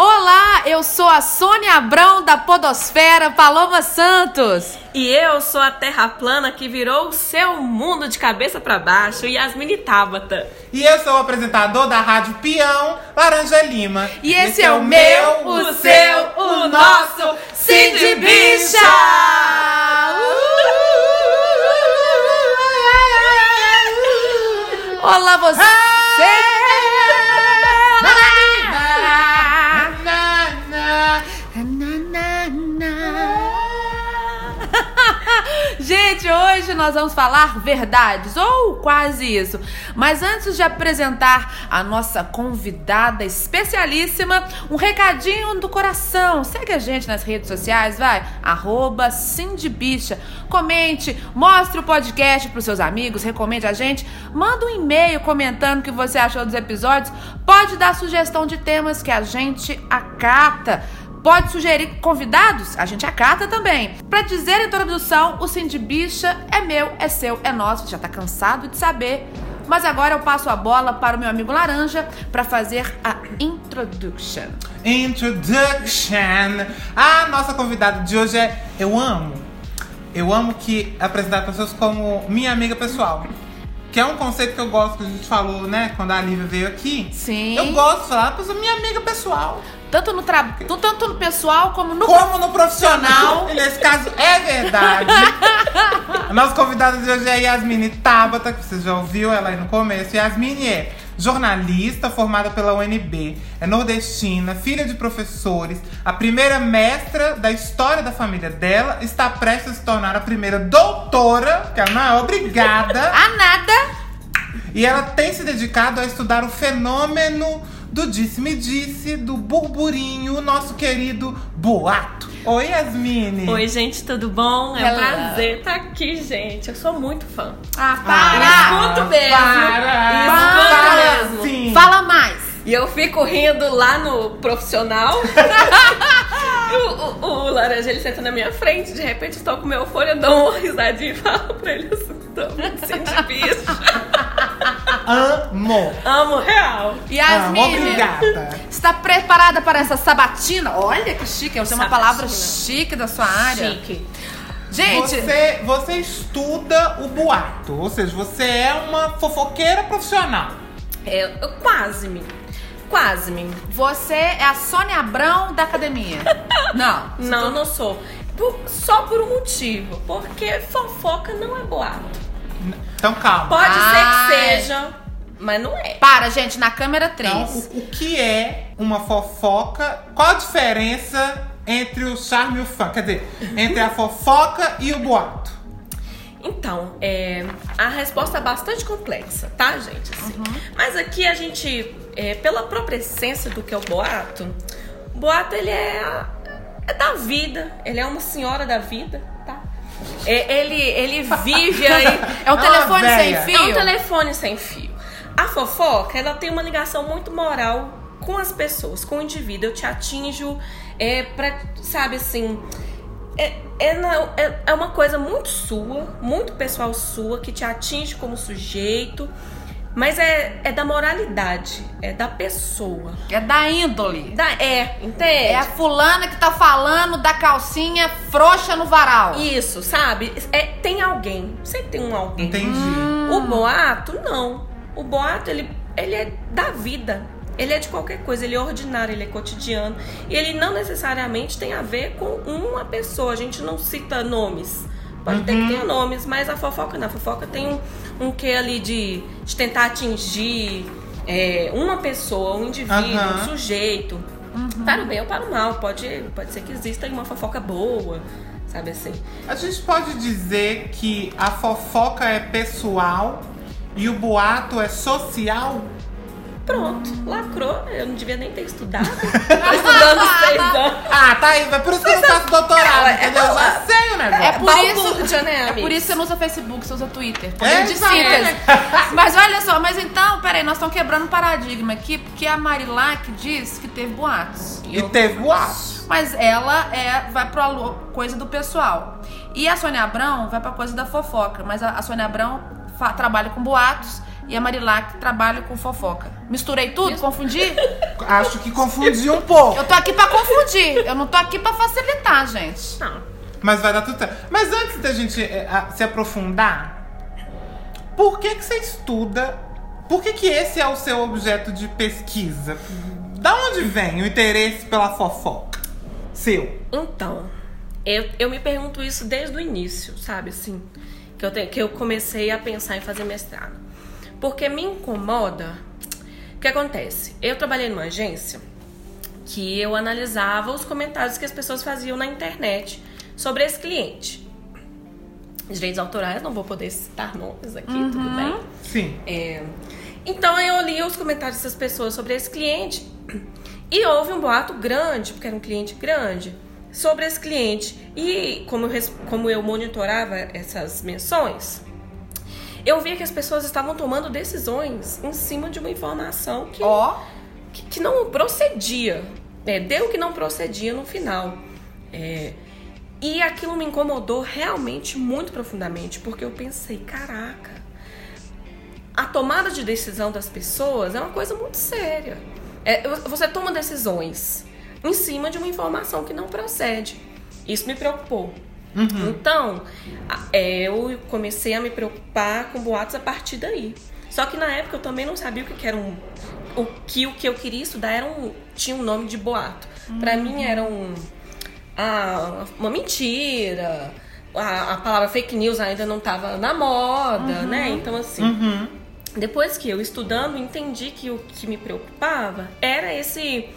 Olá, eu sou a Sônia Abrão da Podosfera Paloma Santos. E eu sou a Terra Plana que virou o seu mundo de cabeça para baixo, Yasmini Tabata. E eu sou o apresentador da Rádio Peão, Laranja Lima. E esse, esse é o meu, o seu, o nosso Cid Bicha! Olá, você! Hoje nós vamos falar verdades, ou quase isso. Mas antes de apresentar a nossa convidada especialíssima, um recadinho do coração. Segue a gente nas redes sociais, vai. Arroba Cindybicha. Comente, mostre o podcast para os seus amigos, recomende a gente. Manda um e-mail comentando o que você achou dos episódios. Pode dar sugestão de temas que a gente acata. Pode sugerir convidados? A gente acata também. Para dizer a introdução, o Cindy Bicha é meu, é seu, é nosso. Já tá cansado de saber. Mas agora eu passo a bola para o meu amigo Laranja para fazer a introduction. Introduction. A nossa convidada de hoje é Eu Amo. Eu amo que apresentar pessoas como minha amiga pessoal. Que é um conceito que eu gosto, que a gente falou, né, quando a Lívia veio aqui. Sim. Eu gosto de falar, pessoa minha amiga pessoal. Tanto no, tra... tanto no pessoal como no Como no profissional. Nesse caso, é verdade. a nossa convidada de hoje é Yasmine Tabata, que você já ouviu ela aí no começo. Yasmine é jornalista formada pela UNB, é nordestina, filha de professores, a primeira mestra da história da família dela, está prestes a se tornar a primeira doutora, que ela não é obrigada. a nada. E ela tem se dedicado a estudar o fenômeno do disse-me-disse, do burburinho, o nosso querido boato. Oi, Yasmine. Oi, gente, tudo bom? É um prazer estar aqui, gente. Eu sou muito fã. Ah, para! Ah, escuto mesmo. Para! Escuto para, mesmo. Sim. Fala mais! E eu fico rindo lá no profissional. o, o, o, laranja ele senta na minha frente, de repente estou com meu fone, eu dou uma risadinha e falo pra ele assim, tô bicho. Amo. Amo real. Obrigada. está preparada para essa sabatina? Olha que chique, essa é uma palavra chique da sua área. Chique. Gente, Você, você estuda o boato, ou seja, você é uma fofoqueira profissional. É, eu quase me. Quase me. você é a Sônia Abrão da academia. Não. Não, não sou. Por- só por um motivo. Porque fofoca não é boato. Então calma. Pode Ai. ser que seja, mas não é. Para, gente, na câmera 3. Então, o, o que é uma fofoca? Qual a diferença entre o charme e o fã? Quer dizer, entre a fofoca e o boato? Então, é, a resposta é bastante complexa, tá, gente? Assim. Mas aqui a gente, é, pela própria essência do que é o boato, o boato ele é, a- é da vida, ele é uma senhora da vida, tá? É, ele, ele vive aí. É um telefone sem fio? É um telefone sem fio. A fofoca, ela tem uma ligação muito moral com as pessoas, com o indivíduo. Eu te atinjo, é pra, sabe assim. É, é, na- é- é uma coisa muito sua, muito pessoal sua, que te atinge como sujeito, mas é, é da moralidade, é da pessoa. É da índole. Da, é, entende? É a fulana que tá falando da calcinha frouxa no varal. Isso, sabe? É, tem alguém, sempre tem um alguém. Entendi. O boato, não. O boato, ele, ele é da vida. Ele é de qualquer coisa, ele é ordinário, ele é cotidiano. E ele não necessariamente tem a ver com uma pessoa. A gente não cita nomes. Pode ter que tenha nomes, mas a fofoca não. A fofoca tem um, um quê ali de, de tentar atingir é, uma pessoa, um indivíduo, Aham. um sujeito. Para o bem ou para o mal. Pode, pode ser que exista uma fofoca boa, sabe assim. A gente pode dizer que a fofoca é pessoal e o boato é social? Pronto, lacrou. Eu não devia nem ter estudado. Tô estudando seis anos. Ah, tá aí. É por isso que eu não faço doutorado, É, é entendeu? Eu já balada. sei o negócio. É por Balbúrdia, isso, né, é por isso que você não usa Facebook, você usa Twitter. É, de síntese. Mas olha só, mas então, peraí, nós estamos quebrando um paradigma aqui, porque a Marilac diz que teve boatos. E teve boato. Mas ela é, vai pra coisa do pessoal. E a Sônia Abrão vai pra coisa da fofoca. Mas a, a Sônia Abrão trabalha com boatos e a Marilá que trabalha com fofoca. Misturei tudo? Confundi? Acho que confundi um pouco. Eu tô aqui pra confundir. Eu não tô aqui pra facilitar, gente. Não. Mas vai dar tudo certo. Mas antes da gente é, a- se aprofundar, por que que você estuda? Por que que esse é o seu objeto de pesquisa? Da onde vem o interesse pela fofoca? Seu. Então, eu, eu me pergunto isso desde o início, sabe? Assim, que eu, te- que eu comecei a pensar em fazer mestrado. Porque me incomoda. O que acontece? Eu trabalhei numa agência que eu analisava os comentários que as pessoas faziam na internet sobre esse cliente. Direitos autorais, não vou poder citar nomes aqui, tudo bem? Sim. É, então eu li os comentários dessas pessoas sobre esse cliente e houve um boato grande, porque era um cliente grande, sobre esse cliente. E como eu, como eu monitorava essas menções, eu via que as pessoas estavam tomando decisões em cima de uma informação que, Ó, que, que não procedia. É, deu que não procedia no final. É, e aquilo me incomodou realmente muito profundamente, porque eu pensei, caraca, a tomada de decisão das pessoas é uma coisa muito séria. É, você toma decisões em cima de uma informação que não procede. Isso me preocupou. Então, a- é, eu comecei a me preocupar com boatos a partir daí. Só que na época eu também não sabia o que, que era um. O que o que eu queria estudar era um, tinha um nome de boato. Pra mim era um. ah, uma mentira. A, a palavra fake news ainda não tava na moda, né? Então, assim. Uhum. Depois que eu estudando, entendi que o que me preocupava era esse.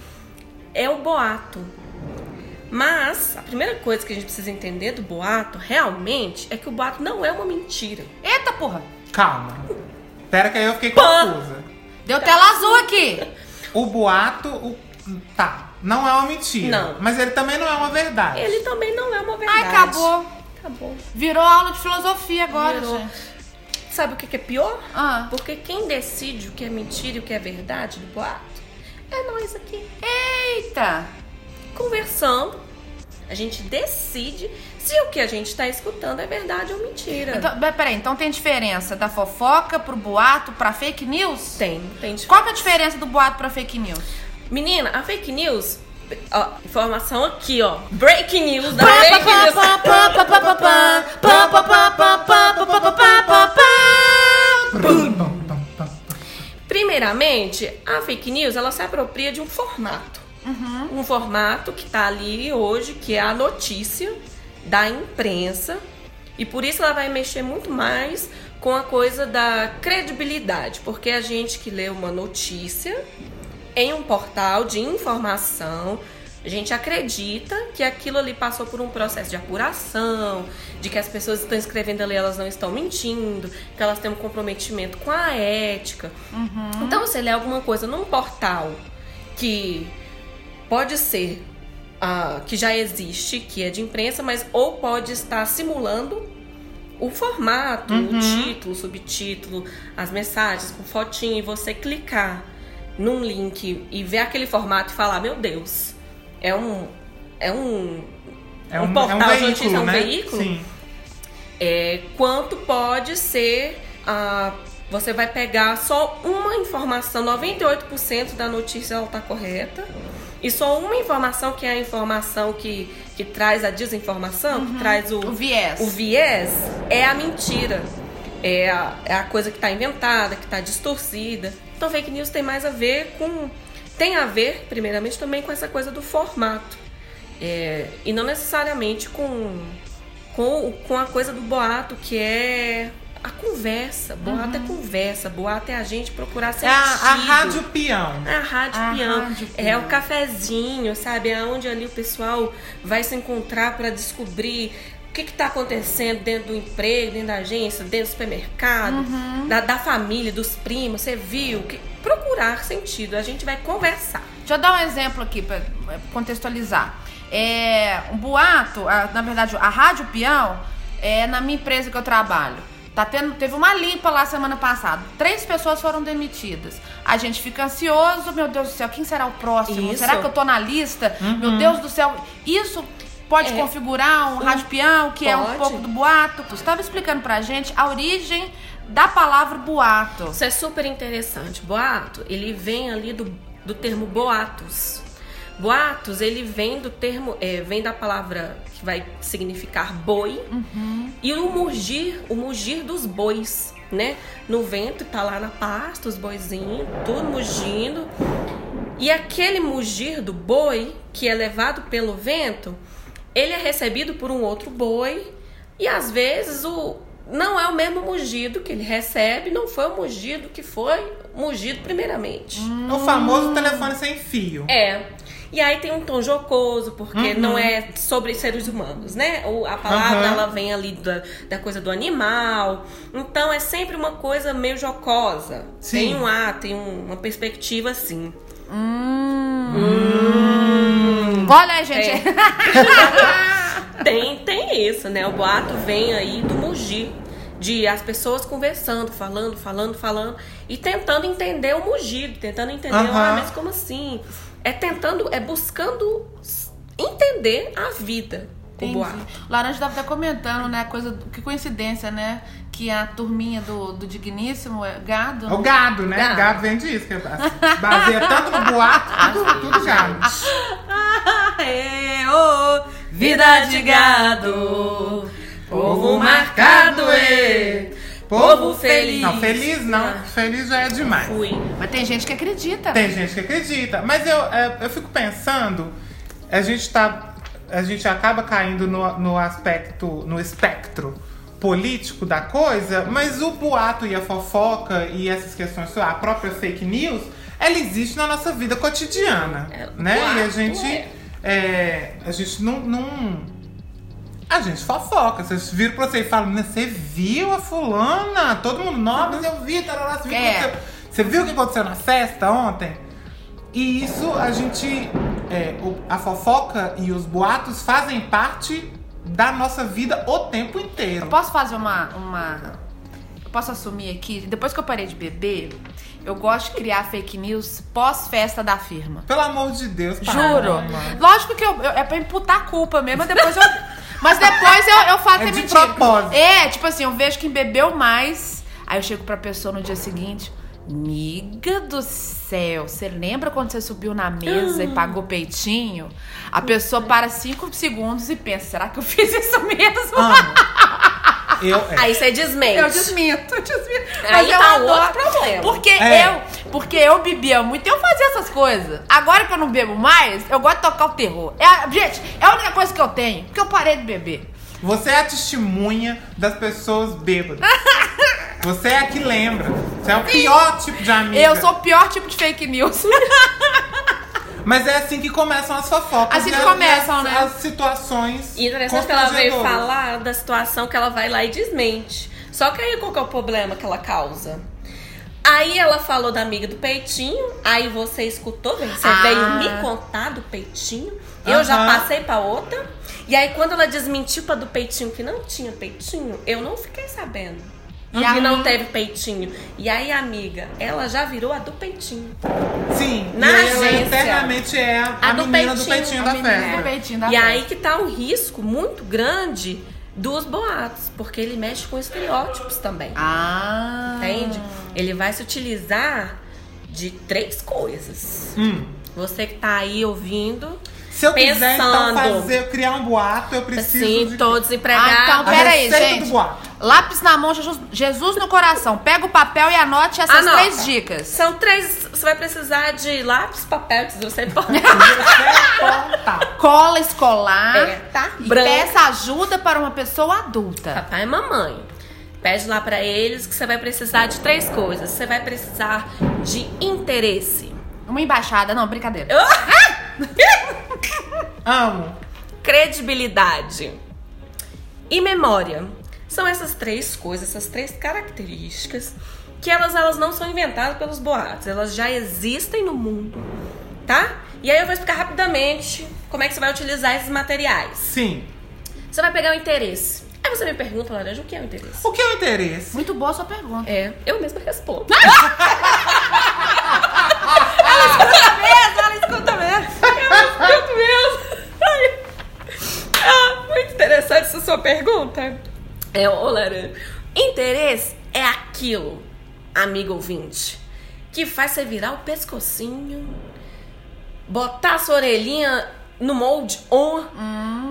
É o boato. Mas a primeira coisa que a gente precisa entender do boato realmente é que o boato não é uma mentira. eita porra. Calma. Pera que aí eu fiquei Pã. confusa. Deu tela azul aqui. O boato, o... tá, não é uma mentira. Não. Mas ele também não é uma verdade. Ele também não é uma verdade. Ai, acabou. Acabou. Virou aula de filosofia agora, Virou. gente. Sabe o que que é pior? Ah. Porque quem decide o que é mentira e o que é verdade do boato é nós aqui. Eita. Conversando, a gente decide se o que a gente está escutando é verdade ou mentira. Então, peraí, então tem diferença da fofoca pro boato pra fake news? tem, tem diferença. Qual que é a diferença do boato pra fake news? Menina, a fake news, ó, informação aqui, ó. Breaking news da fake news. Primeiramente, a fake news, ela se apropria de um formato. Um formato que tá ali hoje, que é a notícia da imprensa. E por isso ela vai mexer muito mais com a coisa da credibilidade. Porque a gente que lê uma notícia em um portal de informação, a gente acredita que aquilo ali passou por um processo de apuração, de que as pessoas que estão escrevendo ali elas não estão mentindo, que elas têm um comprometimento com a ética. Então, você lê alguma coisa num portal que pode ser ah, que já existe, que é de imprensa, mas ou pode estar simulando o formato, o título, o subtítulo, as mensagens com fotinho e você clicar num link e ver aquele formato e falar, meu Deus, é um é um É um um, portal é um de notícia, é um né? veículo? Sim. é, quanto pode ser ah, você vai pegar só uma informação, 98% da notícia ela tá correta. E só uma informação que é a informação que, que traz a desinformação, que traz o, O viés. o viés, é a mentira. É a, é a coisa que está inventada, que está distorcida. Então fake news tem mais a ver com. Tem a ver, primeiramente, também com essa coisa do formato. É, e não necessariamente com, com, com a coisa do boato, que é a conversa. Boato é conversa, boato é a gente procurar É sentido. a, a rádio peão. É a rádio A peão. rádio É peão. o cafezinho, sabe? É onde ali o pessoal vai se encontrar para descobrir o que está acontecendo dentro do emprego, dentro da agência, dentro do supermercado, Uhum. da, da família, dos primos. Você viu? Que, procurar sentido. A gente vai conversar. Deixa eu dar um exemplo aqui pra pra contextualizar. É, um boato, a- na verdade, a Rádio Peão, é na minha empresa que eu trabalho. Tá tendo, teve uma limpa lá semana passada. Três pessoas foram demitidas. A gente fica ansioso, meu Deus do céu, quem será o próximo? Isso. Será que eu tô na lista? Meu Deus do céu. Isso pode É. configurar um raspeão, que é um Pode. pouco do boato. Você estava explicando pra gente a origem da palavra boato. Isso é super interessante. Boato, ele vem ali do, do termo boatos. Boatos, ele vem do termo, é, vem da palavra que vai significar boi e o mugir, o mugir dos bois, né? No vento, tá lá na pasta, os boizinhos, tudo mugindo. E aquele mugir do boi, que é levado pelo vento, ele é recebido por um outro boi e às vezes o não é o mesmo mugido que ele recebe, não foi o mugido que foi mugido primeiramente. O famoso telefone sem fio. É. E aí tem um tom jocoso, porque não é sobre seres humanos, né? O, a palavra Uhum. ela vem ali da, da coisa do animal. Então é sempre uma coisa meio jocosa. Sim. Tem um ar, tem um- uma perspectiva assim. Olha aí, gente. É. Tem, tem isso, né? O boato vem aí do mugir. De as pessoas conversando, falando, falando, falando. E tentando entender o mugido. Tentando entender, Aham. ah, mas como assim? É tentando, é buscando entender a vida. O boato. Laranja estava até comentando, né? Coisa, que coincidência, né? Que a turminha do, do Digníssimo é gado. O gado, né? Gado. Gado, vem disso. Que baseia tanto no boato, tudo, tudo gado. Aê, ô, vida de gado, povo marcado, ê, povo feliz. Não, feliz não. Ah. Feliz já é demais. Fui. Mas tem gente que acredita. Tem gente que acredita. Mas eu, é, eu fico pensando, a gente tá. A gente acaba caindo no, no aspecto, no espectro político da coisa, mas o boato e a fofoca e essas questões, a própria fake news, ela existe na nossa vida cotidiana. É, né? E a boato gente. é. é, a gente não. não a gente fofoca. Vocês viram pra você e falam, "Né, você viu a fulana? Todo mundo, nossa, mas eu vi, tarará, você viu, o que É. aconteceu?" você viu o que aconteceu na festa ontem? E isso a gente. é, o- a fofoca e os boatos fazem parte da nossa vida o tempo inteiro. Eu posso fazer uma, uma. Posso assumir aqui, depois que eu parei de beber, eu gosto de criar fake news pós-festa da firma. Pelo amor de Deus, para, Juro. mano. Lógico que eu, eu- é pra imputar a culpa mesmo, mas depois eu. Mas depois eu, eu falo É que é de mentira. propósito. É, tipo assim, eu vejo quem bebeu mais. Aí eu chego pra pessoa no dia seguinte. Miga do céu, você lembra quando você subiu na mesa e pagou peitinho? A pessoa para cinco segundos e pensa: será que eu fiz isso mesmo? Amo. Eu, é. Aí você desmente. Eu desminto, eu desminto. Aí eu tá adoro. outro problema. Porque É. eu, porque eu bebia muito, eu fazia essas coisas. Agora que eu não bebo mais, eu gosto de tocar o terror. É, gente, é a única coisa que eu tenho, porque eu parei de beber. Você é a testemunha das pessoas bêbadas. Você é a que lembra. Você é o pior tipo de amiga. Eu sou o pior tipo de fake news. Mas é assim que começam as fofocas. Assim que as- começam, as, né? As situações. E interessante que ela veio falar da situação que ela vai lá e desmente. Só que aí qual que é o problema que ela causa? Aí ela falou da amiga do peitinho, aí você escutou, você Ah. veio me contar do peitinho, eu já Aham. passei pra outra. E aí quando ela desmentiu pra do peitinho que não tinha peitinho, eu não fiquei sabendo. E que não teve peitinho. E aí, amiga, ela já virou a do peitinho. Sim. Na e ela agência. eternamente é a, A do menina do peitinho, peitinho a da festa. do peitinho da e festa. aí que tá um risco muito grande dos boatos, porque ele mexe com estereótipos também. Ah. Entende? Ele vai se utilizar de três coisas. Hum. Você que tá aí ouvindo, Se eu quiser então Pensando. fazer, criar um boato, eu preciso assim, de tô Ah, desempregada. então, a pera aí, receita gente. do boato. Lápis na mão, Jesus, Jesus no coração. Pega o papel e anote essas Anota. três dicas. São três. Você vai precisar de lápis, papel, você pode. Cola escolar. É, tá? E Branco. peça ajuda para uma pessoa adulta. Papai e mamãe. Pede lá pra eles que você vai precisar de três coisas. Você vai precisar de interesse, Uma embaixada. Não, brincadeira. Amo. credibilidade e memória. São essas três coisas, essas três características que elas, elas não são inventadas pelos boatos, elas já existem no mundo, tá? E aí eu vou explicar rapidamente como é que você vai utilizar esses materiais. Sim. Você vai pegar o interesse. Aí você me pergunta, Laranja, o que é o interesse? O que é o interesse? Muito boa a sua pergunta. É, eu mesma respondo. Ela escuta mesmo, ela escuta mesmo. Eu mesmo. Pergunta? É, ô Lara, interesse é aquilo, amigo ouvinte, que faz você virar o pescocinho, botar a sua orelhinha no molde on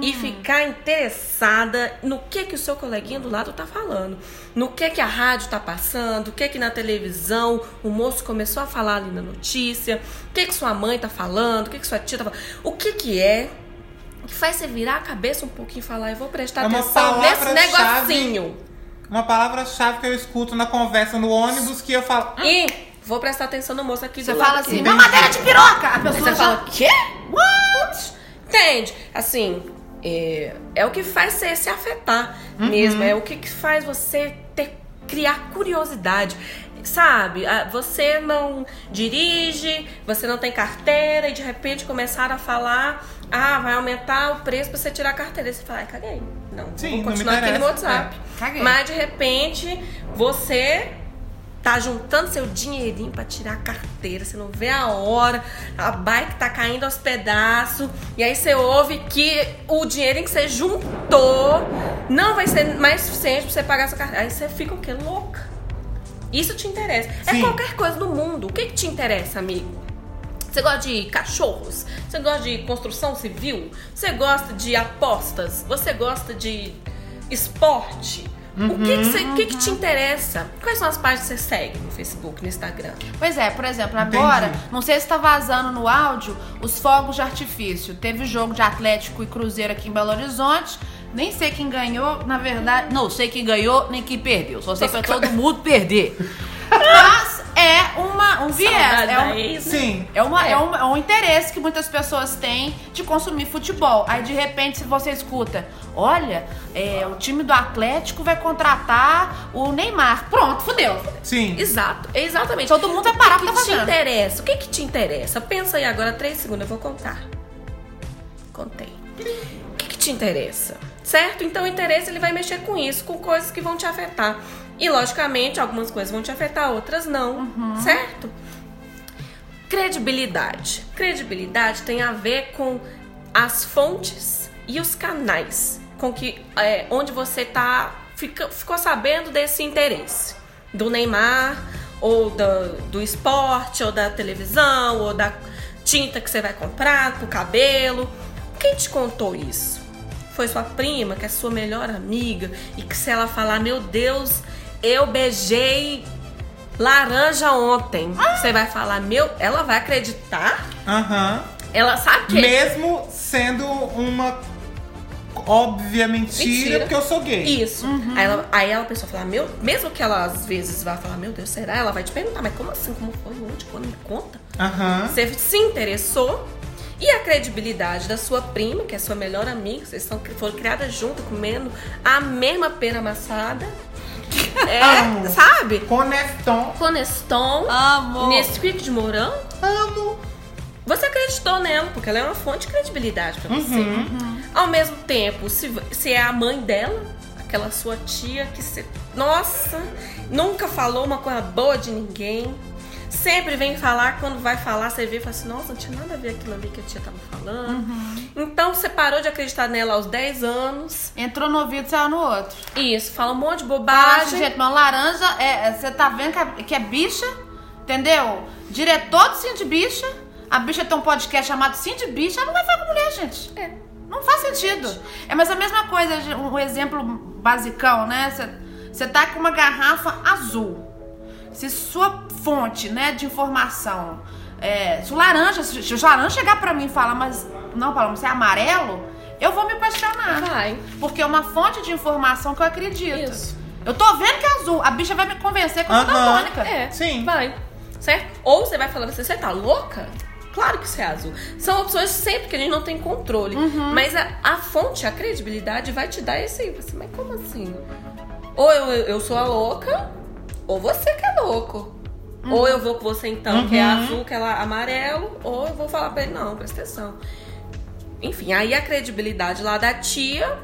e ficar interessada no que que o seu coleguinha do lado tá falando, no que que a rádio tá passando, o que que na televisão o moço começou a falar ali na notícia, o que que sua mãe tá falando, o que que sua tia tá falando, o que que é que faz você virar a cabeça um pouquinho e falar, eu vou prestar É uma atenção nesse negocinho. Uma palavra-chave que eu escuto na conversa no ônibus que eu falo. "Ah, E vou prestar atenção no moço aqui Você fala assim, uma madeira de piroca! A pessoa você já... fala, quê? What? Entende? Assim, é, é o que faz você se afetar mesmo. É o que, que faz você ter, criar curiosidade. Sabe? Ah, Você não dirige, você não tem carteira e de repente começaram a falar: ah, vai aumentar o preço pra você tirar a carteira. E você fala, ai, caguei. Não, Sim, vou continuar aqui no. WhatsApp. Caguei. Mas de repente você tá juntando seu dinheirinho pra tirar a carteira, você não vê a hora, a bike tá caindo aos pedaços, e aí você ouve que o dinheirinho que você juntou não vai ser mais suficiente pra você pagar essa carteira. Aí você fica o quê? Louca. Isso te interessa. É Sim. qualquer coisa do mundo. O que, que te interessa, amigo? Você gosta de cachorros? Você gosta de construção civil? Você gosta de apostas? Você gosta de esporte? O que, que, você- o que que te interessa? Quais são as páginas que você segue no Facebook, no Instagram? Pois é, por exemplo, agora, Entendi. não sei se tá vazando no áudio os fogos de artifício. Teve jogo de Atlético e Cruzeiro aqui em Belo Horizonte. Nem sei quem ganhou, na verdade. Não sei quem ganhou nem quem perdeu. Só sei que foi todo mundo perder. Mas é uma, um viés. Saudade É um, ex, né? Sim. é, uma, É. é. um, é um interesse que muitas pessoas têm de consumir futebol. Aí de repente, se você escuta, olha, é, o time do Atlético vai contratar o Neymar. Pronto, fudeu. Sim. Exato, exatamente. Todo mundo vai parar o que, pra que te interessa? O que, que te interessa? Pensa aí agora, três segundos, eu vou contar. Contei. O que, que te interessa? Certo? Então o interesse ele vai mexer com isso, com coisas que vão te afetar. E logicamente, algumas coisas vão te afetar, outras não. Certo? Credibilidade. Credibilidade tem a ver com as fontes e os canais com que é, onde você tá fica, ficou sabendo desse interesse do Neymar ou do, do esporte ou da televisão ou da tinta que você vai comprar pro cabelo. Quem te contou isso? Foi sua prima, que é sua melhor amiga e que se ela falar, meu Deus, eu beijei laranja ontem. Você vai falar, meu, ela vai acreditar? Aham. Ela sabe que Mesmo sendo uma óbvia mentira, Mentira. porque eu sou gay. Isso. Aí, ela, aí ela, a pessoa fala, meu, mesmo que ela às vezes vá falar, meu Deus, será? Ela vai te perguntar, mas como assim? Como foi? Onde? Quando? Me conta. Aham. Você se interessou e a credibilidade da sua prima, que é sua melhor amiga, vocês são, foram criadas juntas, comendo a mesma pera amassada. É, Amo. sabe? Com Neston. Coneston, Amo. Nesquik de morango. Amo. Você acreditou nela, porque ela é uma fonte de credibilidade pra você. Uhum. Ao mesmo tempo, se, se é a mãe dela, aquela sua tia que você. Nossa, nunca falou uma coisa boa de ninguém. Sempre vem falar, quando vai falar, você vê e fala assim, nossa, não tinha nada a ver aquilo ali que a tia tava falando. Então você parou de acreditar nela aos 10 anos. Entrou no ouvido e saiu no outro. Isso, fala um monte de Fala bobagem. assim, gente, mas laranja, é, é- você tá vendo que é, que é bicha, entendeu? Diretor do Cindy Bicha, a bicha tem um podcast chamado Cindy Bicha, ela não vai falar com mulher, gente. É. Não faz sentido. É, mas a mesma coisa, um exemplo basicão, né? Você tá com uma garrafa azul. Se sua fonte, né, de informação, é, se o laranja, se o laranja chegar pra mim e falar, mas não, Paloma, você é amarelo, eu vou me questionar. Vai. Porque é uma fonte de informação que eu acredito. Isso. Eu tô vendo que é azul. A bicha vai me convencer eu sou Aham. daltônica. É, Sim. vai. Certo? Ou você vai falar assim, você tá louca? Claro que isso é azul. São opções sempre que a gente não tem controle. Uhum. Mas a, a fonte, a credibilidade vai te dar esse. Você, mas como assim? Ou eu, eu sou a louca, ou você que é louco. Uhum. Ou eu vou com você então, que é azul, que é amarelo, ou eu vou falar pra ele, não, presta atenção. Enfim, aí a credibilidade lá da tia,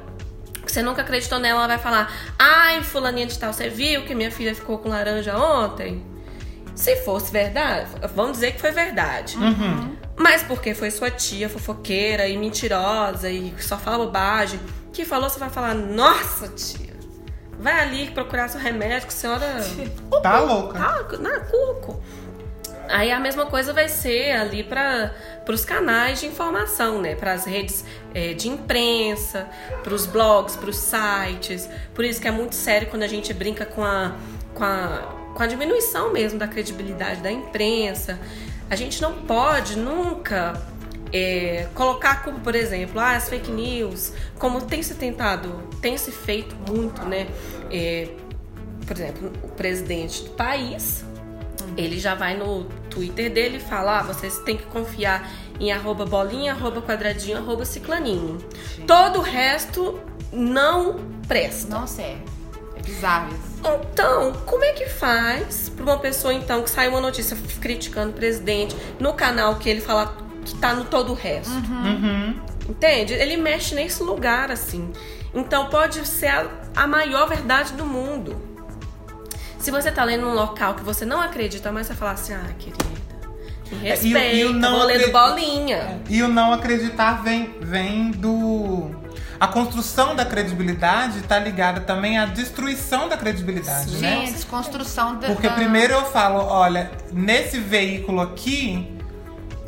que você nunca acreditou nela, ela vai falar: Ai, fulaninha de tal, você viu que minha filha ficou com laranja ontem? Se fosse verdade, vamos dizer que foi verdade. Uhum. Mas porque foi sua tia fofoqueira e mentirosa e só fala bobagem. que falou, você vai falar, nossa, tia, vai ali procurar seu remédio, que a senhora. Tá louca. Tá, na cuco. Aí a mesma coisa vai ser ali para os canais de informação, né? Para as redes é, de imprensa, para os blogs, para os sites. Por isso que é muito sério quando a gente brinca com a, com a, com a diminuição mesmo da credibilidade da imprensa. A gente não pode nunca é, colocar culpa, por exemplo, ah, as fake news, como tem se tentado, tem se feito muito, né? É, por exemplo, o presidente do país ele já vai no Twitter dele e fala: ah, vocês têm que confiar em arroba bolinha, arroba quadradinho, arroba ciclaninho. Todo o resto não presta. Nossa, é. É bizarro isso. Então, como é que faz para uma pessoa então que sai uma notícia criticando o presidente no canal que ele fala que tá no todo o resto? Uhum. Uhum. Entende? Ele mexe nesse lugar assim. Então pode ser a, a maior verdade do mundo. Se você tá lendo num local que você não acredita, mas você fala assim, ah, querida, me respeita, é, e, e o não vou lendo bolinha. É, e o não acreditar vem, vem do... A construção da credibilidade está ligada também à destruição da credibilidade, Sim, né? Sim, desconstrução da... Porque primeiro eu falo, olha, nesse veículo aqui,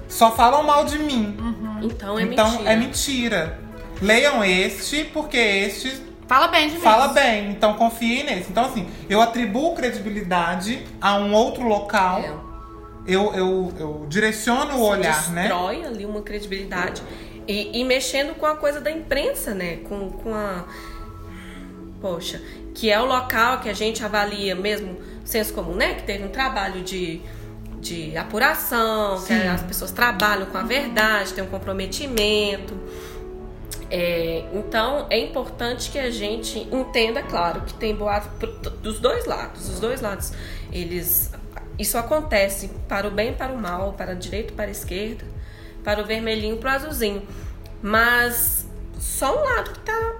só falam mal de mim. Uhum. Então é então, mentira. é mentira. Leiam este, porque este Fala bem de mim. Fala bem, então confie nesse. Então, assim, eu atribuo credibilidade a um outro local. É. Eu, eu, eu direciono o olhar, né? Destrói ali uma credibilidade. E, e, mexendo com a coisa da imprensa, né? Com, com a. Poxa, que é o local que a gente avalia mesmo senso comum, né? Que teve um trabalho de, de apuração, Sim. que as pessoas trabalham com a verdade, tem um comprometimento. É, então é importante que a gente entenda, claro, que tem boato dos dois lados. Os dois lados, eles isso acontece para o bem e para o mal, para a direita e para a esquerda, para o vermelhinho e para o azulzinho. Mas só um lado que está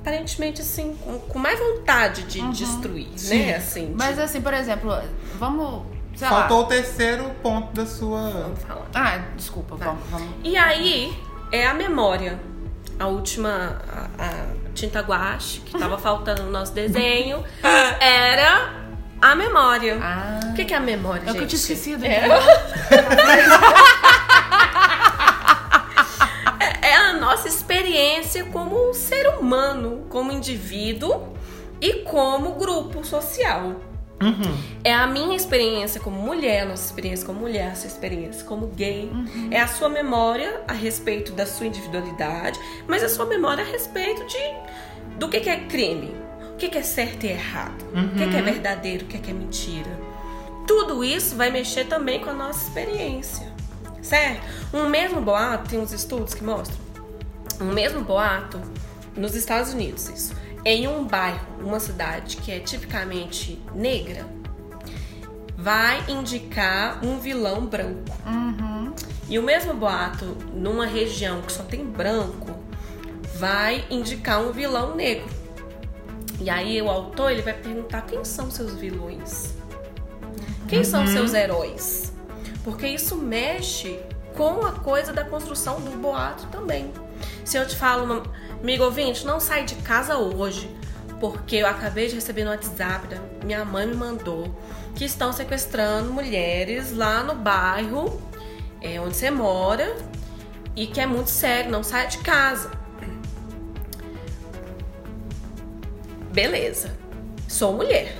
aparentemente assim com, com, mais vontade de uhum. destruir, Sim. né? Assim, Mas de... assim, por exemplo, vamos Faltou lá. o terceiro ponto da sua. Vamos falar. Ah, desculpa, vamos, vamos. E aí é a memória a última a, a tinta guache que estava faltando no nosso desenho era a memória. Ah. O que, que é a memória, é gente? O que eu tinha esquecido. É. é, é a nossa experiência como ser humano, como indivíduo e como grupo social. Uhum. É a minha experiência como mulher, a nossa experiência como mulher, a sua experiência como gay. Uhum. É a sua memória a respeito da sua individualidade, mas a sua memória a respeito de do que, que é crime, o que, que é certo e errado, uhum. o que, que é uhum. verdadeiro, o que, que é mentira. Tudo isso vai mexer também com a nossa experiência, certo? Um mesmo boato, tem uns estudos que mostram, um mesmo boato nos Estados Unidos, isso em um bairro, uma cidade que é tipicamente negra, vai indicar um vilão branco. Uhum. E o mesmo boato, numa região que só tem branco, vai indicar um vilão negro. E aí o autor ele vai perguntar quem são seus vilões, quem uhum. são seus heróis, porque isso mexe com a coisa da construção do boato também. Se eu te falo, amigo ouvinte, não sai de casa hoje, porque eu acabei de receber no WhatsApp, minha mãe me mandou, que estão sequestrando mulheres lá no bairro é, onde você mora e que é muito sério, não sai de casa. Beleza, sou mulher.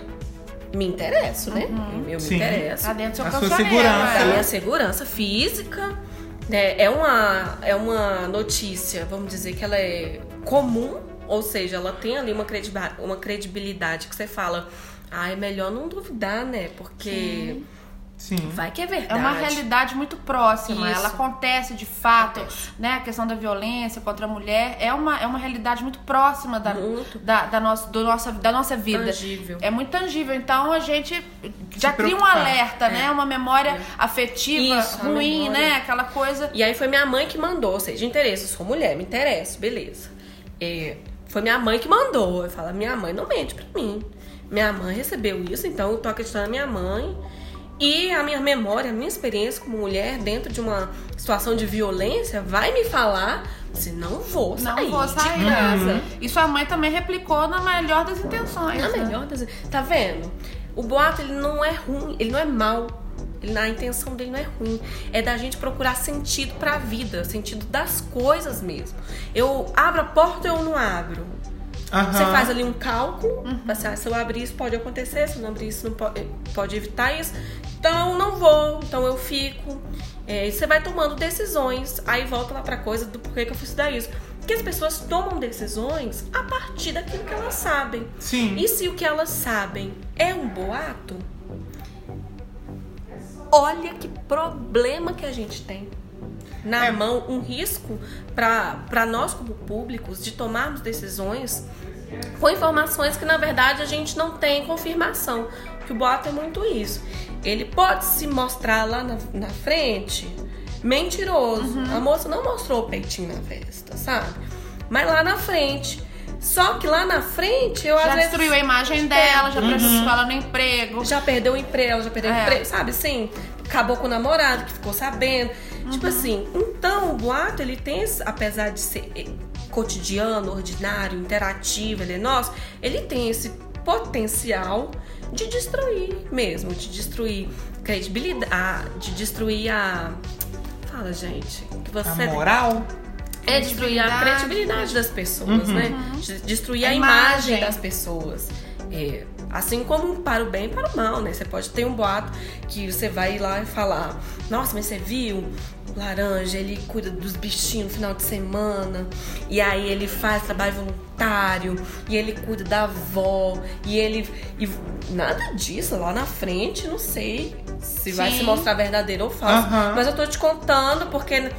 Me interesso, né? Uhum. Eu me Sim. interesso. Tá dentro do seu a sua segurança. A minha segurança física é, é, uma, é uma notícia, vamos dizer que ela é comum, ou seja, ela tem ali uma credibilidade, uma credibilidade que você fala, ah, é melhor não duvidar, né? Porque. Sim. Sim. Vai que é verdade. É uma realidade muito próxima. Isso. Ela acontece de fato, acontece. né? A questão da violência contra a mulher é uma, é uma realidade muito próxima da, muito. da, da, nossa, do nossa, da nossa vida. Tangível. É muito tangível. Então a gente já cria um alerta, é. né? Uma memória é. afetiva Isso, ruim, memória. né? Aquela coisa. E aí foi minha mãe que mandou, ou seja, interesse, eu sou mulher, me interesso, beleza. É, foi minha mãe que mandou. Eu falo, minha mãe não mente pra mim. Minha mãe recebeu isso, então eu tô acreditando na minha mãe. E a minha memória, a minha experiência como mulher dentro de uma situação de violência vai me falar Você não vou Não sair. vou sair. De casa. E sua mãe também replicou na melhor das intenções. Na né? melhor das... Tá vendo? O boato, ele não é ruim, ele não é mal. Ele, a intenção dele não é ruim. É da gente procurar sentido pra vida, sentido das coisas mesmo. Eu abro a porta ou eu não abro? Aham. Você faz ali um cálculo, assim, ah, se eu abrir isso pode acontecer, se eu não abrir isso não pode, pode evitar isso. Então não vou, então eu fico. É, e você vai tomando decisões, aí volta lá pra coisa do porquê que eu fui estudar isso. Porque as pessoas tomam decisões a partir daquilo que elas sabem. Sim. E se o que elas sabem é um boato, olha que problema que a gente tem. Na É. mão, um risco para nós, como públicos, de tomarmos decisões com informações que, na verdade, a gente não tem confirmação. Que o boato é muito isso. Ele pode se mostrar lá na, na frente mentiroso. A moça não mostrou o peitinho na festa, sabe? Mas lá na frente. Só que lá na frente, eu às Já vezes. destruiu a imagem dela, já prejudicou ela no emprego. Já perdeu o emprego, já perdeu o É. emprego, sabe assim? Acabou com o namorado que ficou sabendo. Tipo assim, então o boato, ele tem, apesar de ser eh, cotidiano, ordinário, interativo, ele é nosso, ele tem esse potencial de destruir mesmo, de destruir credibilidade, de destruir a. Fala, gente. Que A você moral? é destruir a Credibilidade. credibilidade das pessoas, né? De- Destruir a, A imagem. imagem. das pessoas. É, assim como para o bem e para o mal, né? Você pode ter um boato que você vai lá e falar: Nossa, mas você viu? Laranja, ele cuida dos bichinhos no final de semana, e aí ele faz trabalho voluntário, e ele cuida da avó, e ele. E nada disso lá na frente, não sei se vai Sim. se mostrar verdadeiro ou falso. Aham. Mas eu tô te contando porque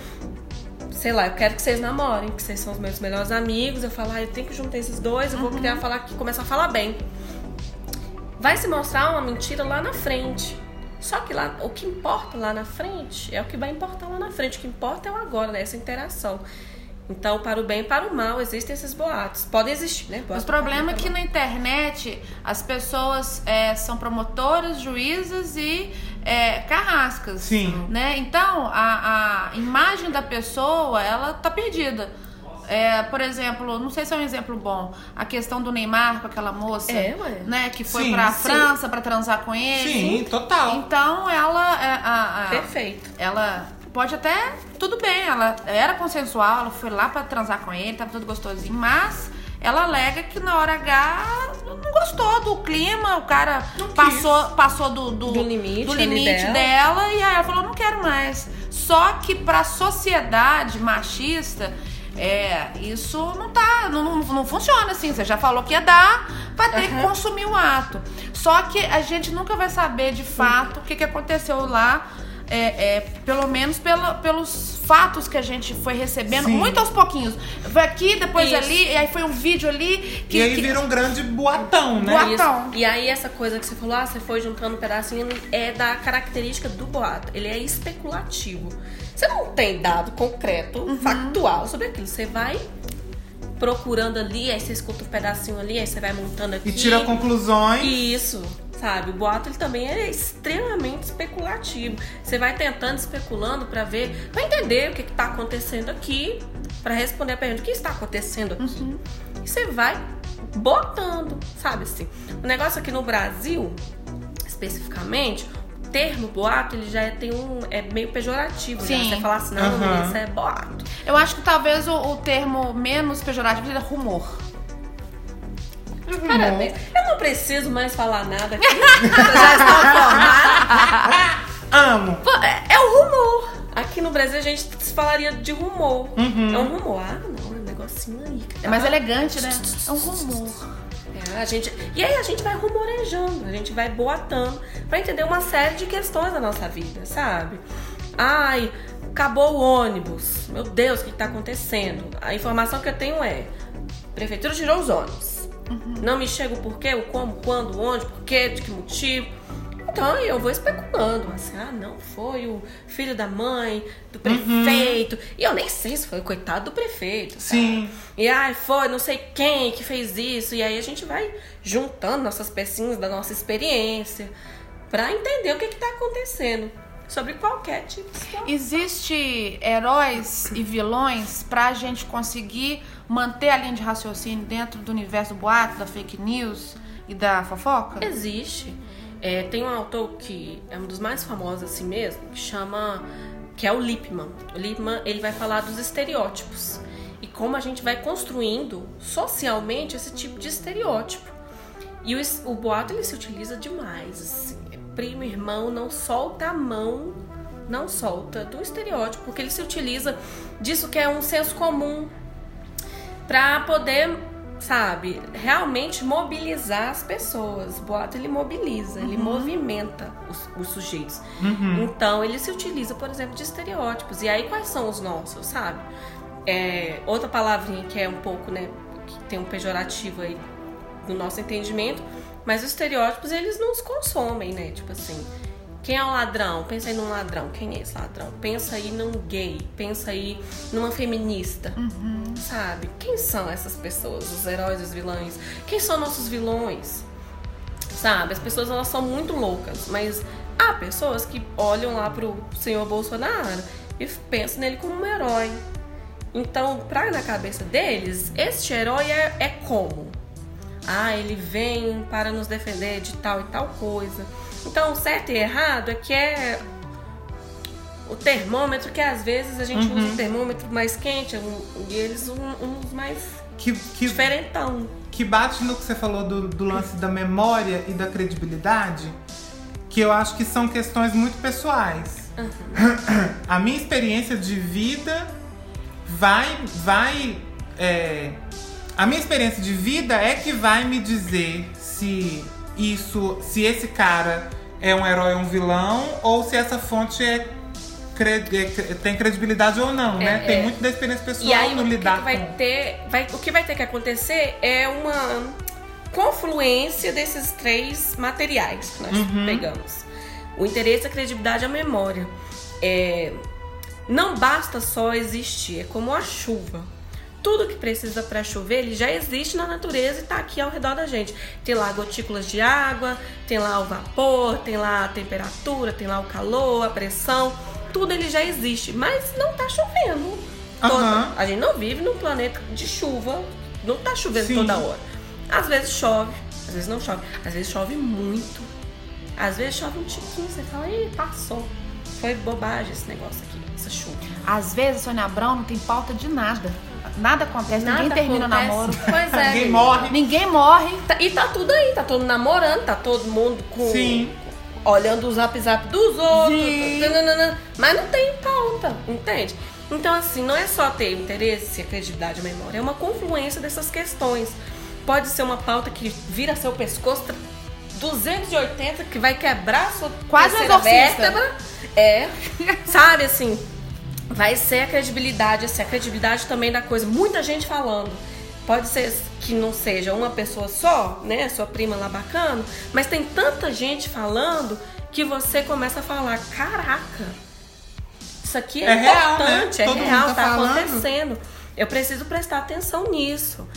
sei lá, eu quero que vocês namorem, que vocês são os meus melhores amigos. Eu falo, ah, eu tenho que juntar esses dois, eu vou criar falar aqui, começar a falar bem. Vai se mostrar uma mentira lá na frente. Só que lá, o que importa lá na frente é o que vai importar lá na frente. O que importa é o agora, né? Essa interação. Então, para o bem e para o mal, existem esses boatos. Podem existir, né? Os Boatos problemas é o que na internet as pessoas é, são promotoras, juízes e é, carrascas. Sim. Né? Então, a, a imagem da pessoa, ela tá perdida. É, por exemplo, não sei se é um exemplo bom, a questão do Neymar com aquela moça, É, ué. né, que foi Sim, pra sim. França pra transar com ele. Sim, total. Então, ela é, a- a- Perfeito. ela pode até tudo bem, ela era consensual, ela foi lá pra transar com ele, tava tudo gostosinho, mas ela alega que na hora H não gostou do clima, o cara passou, passou do, do, Do limite do limite dela. dela e aí ela falou, não quero mais. Só que pra sociedade machista, é, isso não tá, não, não, não funciona assim. Você já falou que ia dar, vai ter que consumir o ato. Só que a gente nunca vai saber de fato o que, que aconteceu lá. É, é, pelo menos pela- pelos fatos que a gente foi recebendo, Sim. muito aos pouquinhos. Foi aqui, depois Isso. ali, e aí foi um vídeo ali que. e aí que- vira um grande boatão, né? Boatão. Isso. E aí essa coisa que você falou, ah, você foi juntando um pedacinho, é da característica do boato. Ele é especulativo. Você não tem dado concreto, Uhum. factual sobre aquilo. Você vai procurando ali, aí você escuta um pedacinho ali, aí você vai montando aqui. E tira conclusões. Isso, sabe? O boato ele também é extremamente especulativo. Você vai tentando, especulando pra ver, pra entender o que, que tá acontecendo aqui, pra responder a pergunta: o que está acontecendo aqui? E você vai botando, sabe assim? O negócio aqui no Brasil, especificamente, o termo boato, ele já tem um. é meio pejorativo. Já. Sim. Você fala assim, não, menina, isso é boato. Eu acho que talvez o, o termo menos pejorativo seja rumor. Parabéns. Eu não preciso mais falar nada aqui. Já. Amo. É, é o rumor. Aqui no Brasil a gente falaria de rumor. Uhum. É um rumor. Ah, não, é um negocinho aí. É mais elegante, né? É um rumor. É, a gente, e aí a gente vai rumorejando, a gente vai boatando pra entender uma série de questões da nossa vida, sabe? Ai, acabou o ônibus. Meu Deus, o que tá acontecendo? A informação que eu tenho é: a prefeitura tirou os ônibus. Não me chega o porquê, o como, quando, onde, porquê, de que motivo. Então eu vou especulando, assim, ah, não, foi o filho da mãe, do prefeito. E eu nem sei se foi o coitado do prefeito. sabe? Sim. E ai, foi não sei quem que fez isso. E aí a gente vai juntando nossas pecinhas da nossa experiência pra entender o que que tá acontecendo. Sobre qualquer tipo de situação. Existe heróis e vilões pra gente conseguir manter a linha de raciocínio dentro do universo do boato, da fake news e da fofoca? Existe. É, tem um autor que é um dos mais famosos assim mesmo, que chama que é o Lippmann. O Lippmann ele vai falar dos estereótipos e como a gente vai construindo socialmente esse tipo de estereótipo. E o, o boato ele se utiliza demais. Assim. Primo, irmão, não solta a mão, não solta do estereótipo, porque ele se utiliza disso que é um senso comum para poder, sabe, realmente mobilizar as pessoas. O boato ele mobiliza, ele movimenta os, os sujeitos. Então ele se utiliza, por exemplo, de estereótipos. E aí quais são os nossos, sabe? É, outra palavrinha que é um pouco, né, que tem um pejorativo aí no nosso entendimento, mas os estereótipos eles nos consomem, né? Tipo assim, quem é o ladrão? Pensa aí num ladrão. Quem é esse ladrão? Pensa aí num gay. Pensa aí numa feminista. Sabe? Quem são essas pessoas? Os heróis, os vilões? Quem são nossos vilões? Sabe? As pessoas elas são muito loucas, mas há pessoas que olham lá pro senhor Bolsonaro e pensam nele como um herói. Então, pra na cabeça deles, este herói é, é como? Ah, ele vem para nos defender de tal e tal coisa. Então, o certo e errado é que é o termômetro, que às vezes a gente usa um termômetro mais quente um- e eles um, uns mais Que, que, diferentão. que bate no que você falou do, do lance da memória e da credibilidade, que eu acho que são questões muito pessoais. A minha experiência de vida vai. vai é, a minha experiência de vida é que vai me dizer se isso. se esse cara é um herói ou um vilão, ou se essa fonte é. é tem credibilidade ou não, né? É, Tem é. muito da experiência pessoal E aí no lidar que vai com. ter, vai, o que vai ter que acontecer é uma confluência desses três materiais que nós Uhum. pegamos. O interesse, a credibilidade e a memória. É, não basta só existir, é como a chuva. Tudo que precisa para chover, ele já existe na natureza e está aqui ao redor da gente. Tem lá gotículas de água, tem lá o vapor, tem lá a temperatura, tem lá o calor, a pressão. Tudo ele já existe, mas não tá chovendo. Toda-. A gente não vive num planeta de chuva, não tá chovendo Sim. toda hora. Às vezes chove, às vezes não chove, às vezes chove muito. Às vezes chove um tiquinho, você fala, ih, passou. Foi bobagem esse negócio aqui, essa chuva. Às vezes, Sônia Abrão não tem pauta de nada. Nada acontece, ninguém Nada termina o acontece. namoro. Pois é. Ninguém morre. Ninguém morre. Tá- E tá tudo aí, tá todo namorando, tá todo mundo com. Sim. Olhando o zap zap dos outros. Sim. Mas não tem pauta, entende? Então, assim, não é só ter interesse, credibilidade, memória, é uma confluência dessas questões. Pode ser uma pauta que vira seu pescoço tra- 280, que vai quebrar a sua Quase exorcista. vértebra. É. Sabe assim, vai ser a credibilidade, assim, a credibilidade também da coisa. Muita gente falando. Pode ser que não seja uma pessoa só, né? Sua prima lá bacana, mas tem tanta gente falando que você começa a falar: caraca, isso aqui é, É real, importante, né? é real, tá tá, acontecendo. Eu preciso prestar atenção nisso.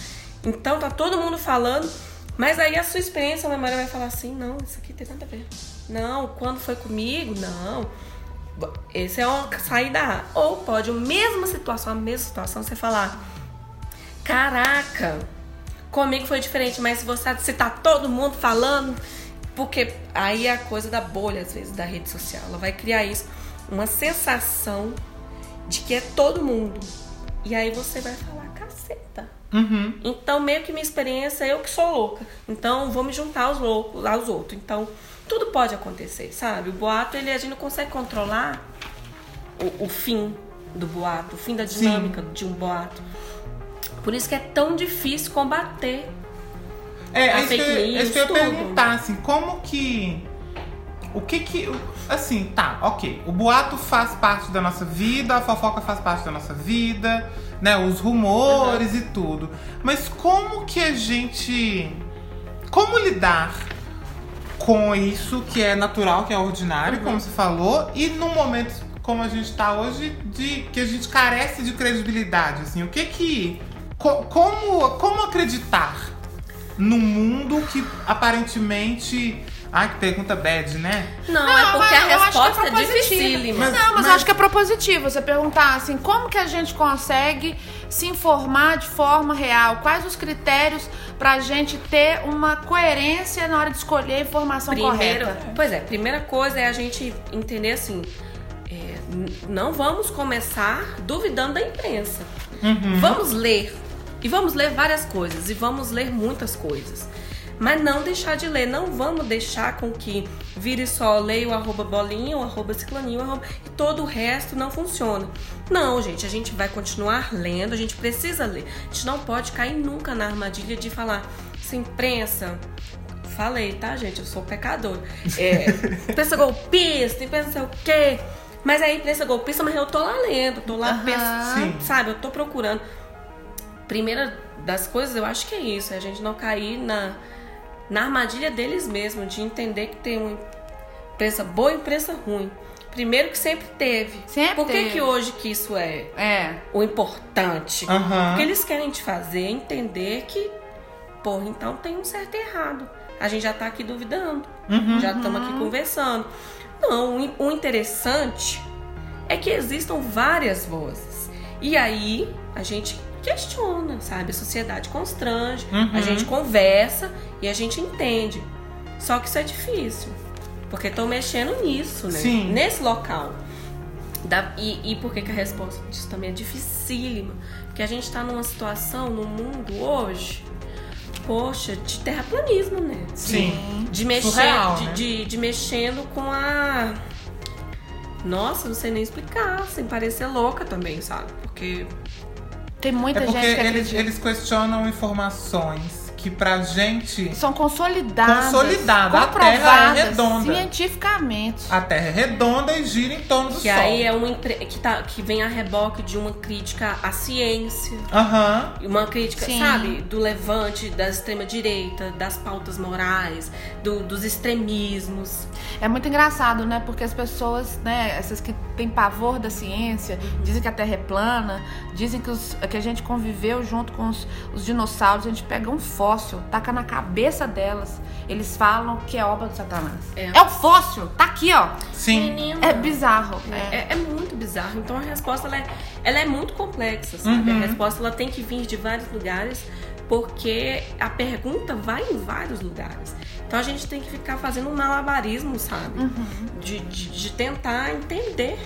Então tá todo mundo falando, mas aí a sua experiência, a memória vai falar assim: não, isso aqui tem nada a ver. Não, quando foi comigo, não. Esse é uma saída A. Ou pode, a mesma situação, a mesma situação, você falar: Caraca, comigo foi diferente, mas se você se tá todo mundo falando, porque aí é a coisa da bolha, às vezes, da rede social. Ela vai criar isso, uma sensação de que é todo mundo. E aí você vai falar, caceta. Uhum. Então, meio que minha experiência, eu que sou louca. Então, vou me juntar aos loucos, aos outros. Então, tudo pode acontecer, sabe? O boato, ele, a gente não consegue controlar o, o fim do boato, o fim da dinâmica de um boato. Por isso que é tão difícil combater. É, A é que, fake eu- é news, isso que eu tudo. perguntar, assim, como que. O que que. Assim, tá, ok. O boato faz parte da nossa vida, a fofoca faz parte da nossa vida, né? Os rumores e tudo. Mas como que a gente. Como lidar com isso que é natural, que é ordinário, Uhum. como você falou, e num momento como a gente tá hoje, de que a gente carece de credibilidade, assim, o que que. co- como, como acreditar? num mundo que aparentemente. Ai, que pergunta bad, né? Não, Não, é porque a é resposta é, propositivo. dificílima. Mas- não, mas, mas- eu acho que é propositivo você perguntar assim, como que a gente consegue se informar de forma real? Quais os critérios pra gente ter uma coerência na hora de escolher a informação Primeiro, correta? pois é, primeira coisa é a gente entender assim, é, não vamos começar duvidando da imprensa. Vamos ler e vamos ler várias coisas e vamos ler muitas coisas. Mas não deixar de ler, não vamos deixar com que vire só leia o arroba bolinha, o arroba ciclaninho, o arroba, e todo o resto não funciona. Não, gente, a gente vai continuar lendo, a gente precisa ler. A gente não pode cair nunca na armadilha de falar, se imprensa, Falei, tá, gente? Eu sou pecador. É, imprensa golpista, imprensa não sei o quê. Mas aí, imprensa golpista, mas eu tô lá lendo, tô lá Aham. pensando, sabe? Eu tô procurando. Primeira das coisas, eu acho que é isso, é a gente não cair na, na armadilha deles mesmo, de entender que tem uma imprensa boa e imprensa ruim. Primeiro que sempre teve. Sempre Por que, teve. que hoje que isso é É. o importante? Aham. O que eles querem te fazer é entender que, porra, então tem um certo e errado. A gente já tá aqui duvidando. Já estamos aqui conversando. Não, o interessante é que existam várias vozes. E aí a gente questiona, sabe? A sociedade constrange, a gente conversa e a gente entende. Só que isso é difícil. Porque estão mexendo nisso, né? Sim. Nesse local. Da- e, e por que, que a resposta disso também é dificílima? Porque a gente tá numa situação no mundo hoje, poxa, de terraplanismo, né? Sim. De mexer, Surreal, de, né? de, de mexendo com a. Nossa, não sei nem explicar, sem parecer louca também, sabe? Porque. Tem muita É porque gente que eles, eles questionam informações que pra gente São consolidadas. Consolidada. A Comprovadas Terra é redonda. cientificamente. a Terra é redonda e gira em torno do Que Sol. aí é uma que, tá, que vem a reboque de uma crítica à ciência. Aham. Uma crítica, Sim. sabe, do levante, da extrema-direita, das pautas morais, do- dos extremismos. É muito engraçado, né? Porque as pessoas, né, essas que têm pavor da ciência, dizem que a Terra é plana, dizem que, os- que a gente conviveu junto com os, os dinossauros, a gente pega um fóssil, taca na cabeça delas, eles falam que é obra do Satanás. É. É, o fóssil, tá aqui, ó. Sim. Menina. É bizarro. É. É, é muito bizarro. Então a resposta ela é, ela é muito complexa, sabe? A resposta ela tem que vir de vários lugares, porque a pergunta vai em vários lugares. Então a gente tem que ficar fazendo um malabarismo, sabe? De, de, de tentar entender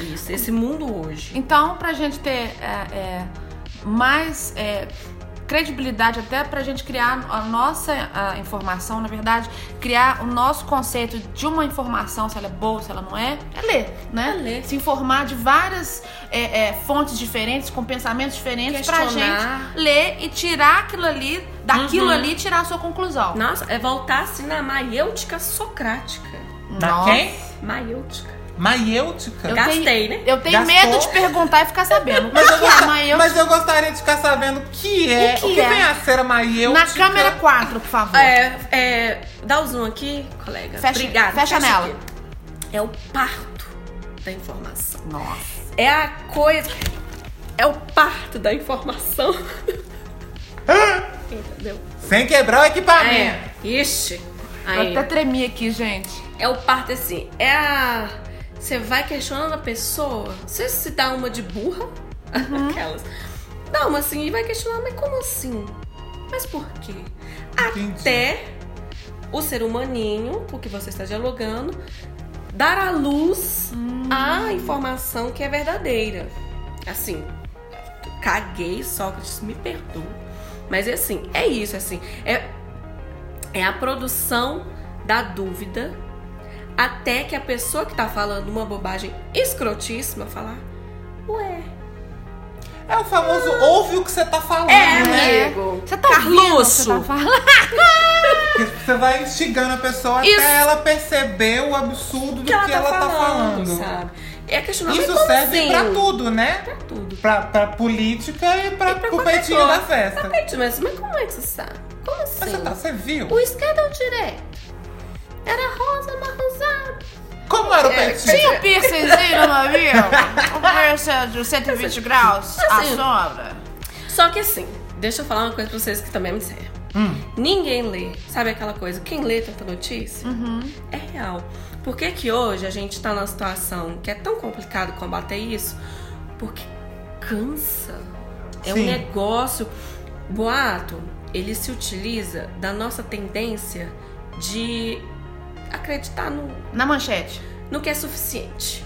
isso, esse mundo hoje. Então, pra gente ter é, é, mais é, credibilidade, até pra gente criar a nossa a informação, na verdade, criar o nosso conceito de uma informação, se ela é boa, se ela não é, é ler, né? É ler. Se informar de várias é, é, fontes diferentes, com pensamentos diferentes, pra Questionar. gente ler e tirar aquilo ali, daquilo Uhum. ali, tirar a sua conclusão. Nossa, é voltar assim na maiêutica socrática. Da Nossa. quem? Maiêutica. Maiêutica. Eu Gastei, tenho, né? Eu tenho Gastou? medo de perguntar e ficar sabendo. Mas eu, que mas eu gostaria de ficar sabendo o que é. O O que que, é? vem a ser a maiêutica? Na câmera 4, por favor. É, é, dá o zoom aqui, colega. Fecha- Obrigada. fecha nela. aqui. É o parto da informação. Nossa. É a coisa. É o parto da informação. Entendeu? Sem quebrar o equipamento. É. Ixi. Eu Aí. até tremi aqui, gente. É o parto assim. É a. Você vai questionando a pessoa. Você se dá uma de burra. Aquelas. Dá uma assim e vai questionar, mas como assim? Mas por quê? Entendi. Até o ser humaninho, com que você está dialogando, dar à luz a informação que é verdadeira. Assim, caguei, Sócrates, me perdoa. Mas é assim, é isso, assim. É, é a produção da dúvida até que a pessoa que tá falando uma bobagem escrotíssima falar, ué, É o famoso ouve o que você tá falando, É, né? amigo. Você tá ouvindo que Carluxo. você tá falando? Porque Você vai instigando a pessoa Isso. até ela perceber o absurdo do que, ela, tá falando. sabe? É Isso serve assim? pra tudo, né? Pra tudo. Pra, pra política e pra, E pra coisa. da festa. Mas, mas como é que você sabe? Como assim? Mas você, tá, você viu? O esquerdo ou o direito? Era rosa, marronzado. Como era o É, peitinho? Tinha o piercingzinho no mamilo? O piercing de 120 graus, a Assim. sombra. Só que assim, deixa eu falar uma coisa pra vocês que também me serve. Hum. Ninguém lê. Sabe aquela coisa? Quem lê tanta notícia? É real. Por que, que hoje a gente tá numa situação que é tão complicado combater isso? Porque cansa. É um Sim. negócio. Boato, ele se utiliza da nossa tendência de acreditar no, Na manchete. no que é suficiente.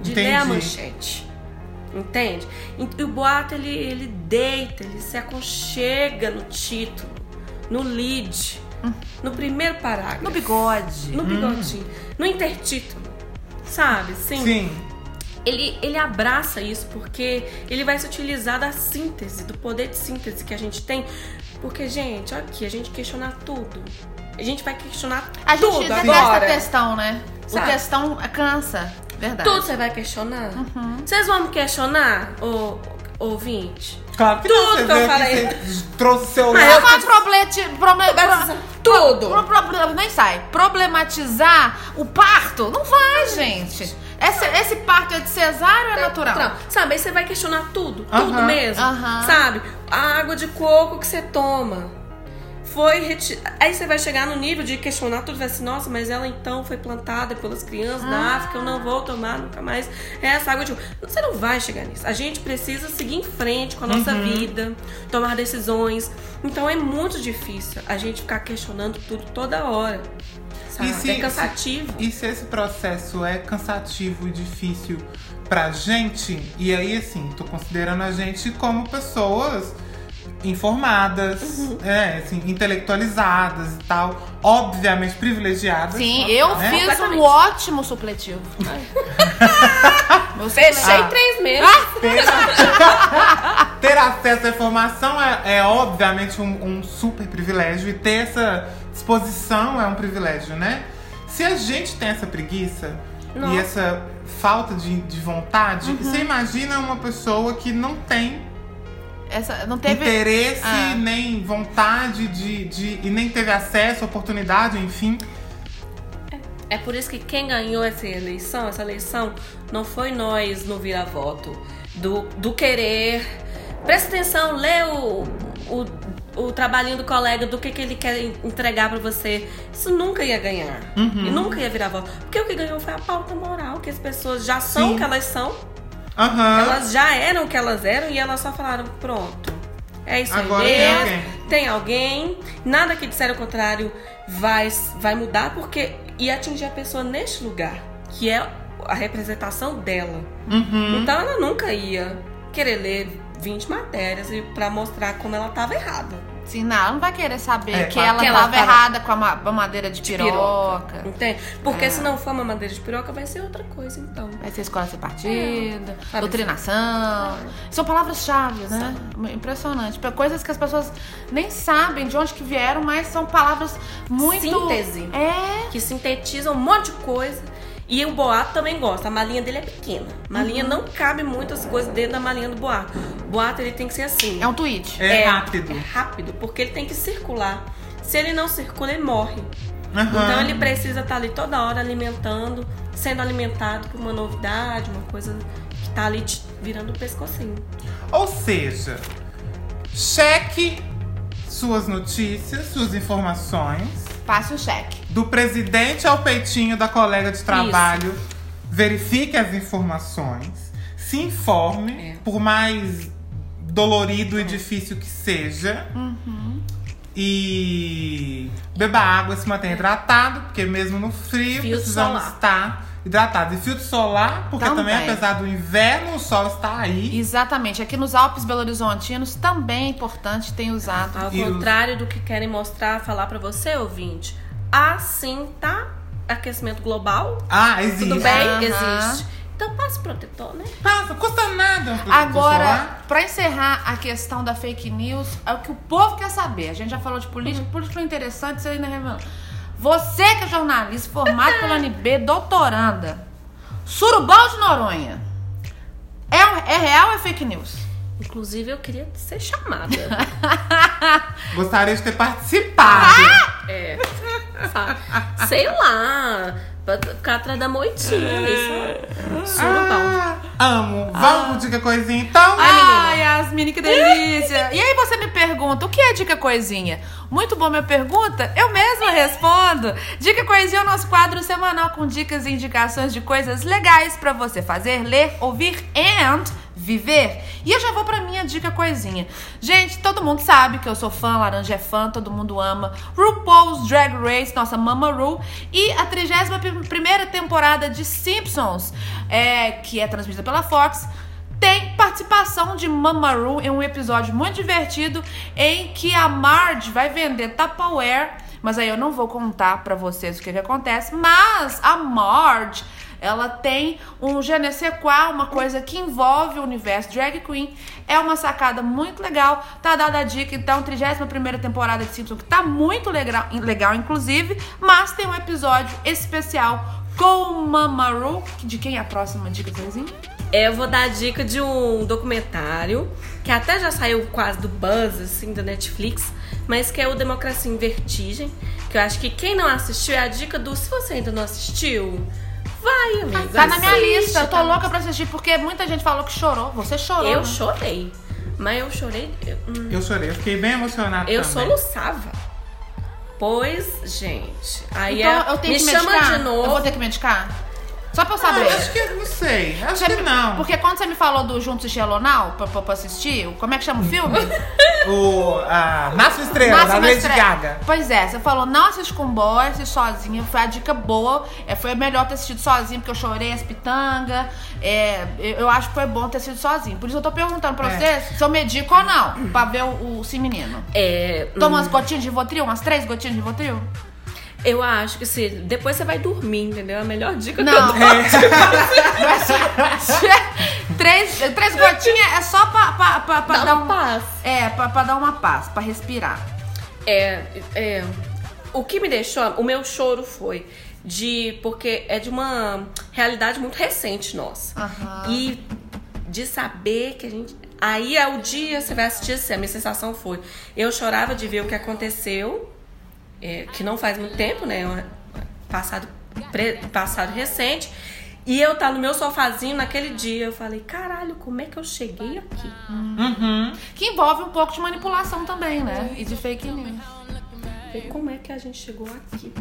De Entendi. ler a manchete. Entende? E o boato, ele, ele deita, ele se aconchega no título, no lead, no primeiro parágrafo. No bigode. No bigodinho. No intertítulo. Sabe? Sim. Sim. Ele, ele abraça isso porque ele vai se utilizar da síntese, do poder de síntese que a gente tem. Porque, gente, olha aqui, a gente questionar tudo. A gente vai questionar A gente tudo detesta agora. textão, né? O Sabe? textão cansa. Verdade. Tudo você vai questionar? Uhum. Vocês vão me questionar, ô, ouvinte? Claro que Tudo não. Que eu falei. trouxe seu Mas lado. eu é problete, problema, Tudo. Pro, pro- pro- nem sai. Problematizar o parto. Não vai, gente. Esse, esse parto é de cesárea ou é natural? Não, sabe, aí você vai questionar tudo, tudo Aham. mesmo. Aham. Sabe? A água de coco que você toma. Foi reti... Aí você vai chegar no nível de questionar tudo, vai assim, nossa, mas ela então foi plantada pelas crianças da Ah. África, eu não vou tomar nunca mais essa água de. Você não vai chegar nisso. A gente precisa seguir em frente com a nossa Uhum. vida, tomar decisões. Então é muito difícil a gente ficar questionando tudo toda hora. Sabe? E se- é cansativo. E se esse processo é cansativo e difícil pra gente, e aí assim, tô considerando a gente como pessoas informadas, Uhum. é, assim, intelectualizadas e tal, obviamente privilegiadas. Sim, eu né? fiz um ótimo supletivo. Meu Fechei Ah. três meses. Ter, ter acesso à informação é, é, obviamente um, um super privilégio e ter essa disposição é um privilégio, né? Se a gente tem essa preguiça Nossa. e essa falta de, de vontade, Uhum. você imagina uma pessoa que não tem Essa, não teve. interesse, Ah. nem vontade de, de. e nem teve acesso, oportunidade, enfim. É por isso que quem ganhou essa eleição, essa eleição, não foi nós no vira-voto. Do, do querer. Presta atenção, lê o, o, o trabalhinho do colega, do que, que ele quer entregar pra você. Isso nunca ia ganhar. Uhum. E nunca ia virar voto. Porque o que ganhou foi a pauta moral, que as pessoas já são Sim. o que elas são. Aham. Elas já eram o que elas eram e elas só falaram, pronto. É isso Agora aí tem mesmo. alguém. Tem alguém. Nada que disser o contrário vai, vai mudar porque e atingir a pessoa neste lugar, que é a representação dela. Uhum. Então ela nunca ia querer ler 20 matérias para mostrar como ela estava errada. Sim, não, ela não vai querer saber É, que ela Que ela tava errada com a ma- mamadeira de piroca. Entende? Porque É. se não for uma madeira de piroca, vai ser outra coisa, então. Vai ser escola sem partida, Sabe? doutrinação. São palavras-chave, né? Impressionante. Pra Coisas que as pessoas nem sabem de onde que vieram, mas são palavras muito. Síntese. É. que sintetiza um monte de coisa. E o boato também gosta. A malinha dele é pequena. A malinha não cabe muitas coisas dentro da malinha do boato. O boato ele tem que ser assim. É um tweet. É, rápido. É rápido, porque ele tem que circular. Se ele não circula, ele morre. Aham. Então ele precisa estar ali toda hora alimentando, sendo alimentado por uma novidade, uma coisa que tá ali te virando o pescocinho. Ou seja, cheque suas notícias, suas informações, Passe o cheque. do presidente ao peitinho da colega de trabalho. Verifique as informações, se informe, É. por mais dolorido e difícil que seja. Uhum. E beba água, se mantenha hidratado, porque mesmo no frio Filtro precisamos solar. estar hidratados. E filtro solar, porque Também. também, apesar do inverno, o sol está aí. Exatamente. Aqui nos Alpes Belo Horizontinos também é importante ter usado. Ao E os- contrário do que querem mostrar, falar pra você, ouvinte. Assim tá aquecimento global. Ah, existe. Tudo bem? Aham. Existe. Então passe protetor, né? Passa, custa nada. um Agora, pra encerrar a questão da fake news, é o que o povo quer saber. A gente já falou de política, política é interessante, não é revelando. Você que é jornalista, formado pela UNB, doutoranda, Surubal de Noronha, é, é real ou é fake news? Inclusive, eu queria ser chamada. Gostaria de ter participado. é. Sabe? Sei lá. Pra ficar atrás da moitinha ali, sabe? Surubal. Ah, Amo. Vamos pro Dica Coisinha, então? Ai, Yasmine, que delícia! E aí você me pergunta, o que é Dica Coisinha? Muito boa minha pergunta, eu mesma respondo. Dica Coisinha é o nosso quadro semanal com dicas e indicações de coisas legais pra você fazer, ler, ouvir and viver. E eu já vou pra minha dica coisinha. Gente, todo mundo sabe que eu sou fã, Laranja é fã, todo mundo ama. RuPaul's Drag Race, nossa Mama Ru. E a 31 primeira temporada de Simpsons, é, que é transmitida pela Fox, tem participação de Mama Ru em um episódio muito divertido em que a Marge vai vender Tupperware, mas aí eu não vou contar pra vocês o que, que acontece, mas a Marge ela tem um je uma coisa que envolve o universo drag queen. É uma sacada muito legal. Tá dada a dica, então, 31 temporada de Simpsons, que tá muito legal, legal, inclusive. Mas tem um episódio especial com Mamaru. De quem é a próxima dica, Zezinho? Eu vou dar a dica de um documentário que até já saiu quase do buzz, assim, da Netflix, mas que é o Democracia em Vertigem. Que eu acho que quem não assistiu é a dica do. Se você ainda não assistiu, vai, amiga. Tá na minha assiste, lista. Eu tô tá- louca pra assistir, porque muita gente falou que chorou. Você chorou. Eu né? chorei. Mas eu chorei. Eu, hum, Eu chorei, eu fiquei bem emocionada eu também. soluçava. Pois, gente. Aí Então é, eu tenho me que chama medicar? de novo. Eu vou ter que medicar? Só pra eu Ah, saber. eu acho que não sei. Acho Você que me- não. Porque quando você me falou do Juntos e Shalonau pra, pra, pra assistir, como é que chama o filme? O a Nasce uma Estrela, Nasce da Lady Estrela. Gaga. Pois é, você falou, não assiste com boy, assiste sozinha. Foi a dica boa. É, foi melhor ter assistido sozinho, porque eu chorei as pitangas. É, eu, eu acho que foi bom ter assistido sozinho. Por isso eu tô perguntando pra É. vocês se eu medico ou não. Pra ver o, o sim menino. É, Toma hum, umas gotinhas de Votril, umas três gotinhas de Votril? Eu acho que se depois você vai dormir, entendeu? A melhor dica Não. que eu dou. três, três gotinhas é só pra, pra, pra, pra dar uma um... paz. É, pra, pra dar uma paz, pra respirar. É, é, o que me deixou, o meu choro foi de porque é de uma realidade muito recente nossa. Aham. E de saber que a gente aí é o dia você vai assistir assim, a minha sensação foi, eu chorava de ver o que aconteceu, é, que não faz muito tempo, né, um passado pre- passado recente. E eu tá no meu sofazinho naquele dia, eu falei, caralho, como é que eu cheguei aqui? Uhum. Que envolve um pouco de manipulação também, né? E de fake news. Falei, como é que a gente chegou aqui?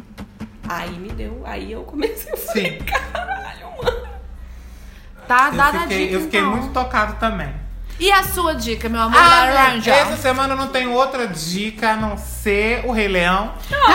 Aí me deu, aí eu comecei a falar, Sim. caralho, mano. Tá Eu dada a fiquei, dica, eu fiquei então. muito tocado também. E a sua dica, meu amor Ah, laranja? essa semana eu não tenho outra dica a não ser o Rei Leão. Não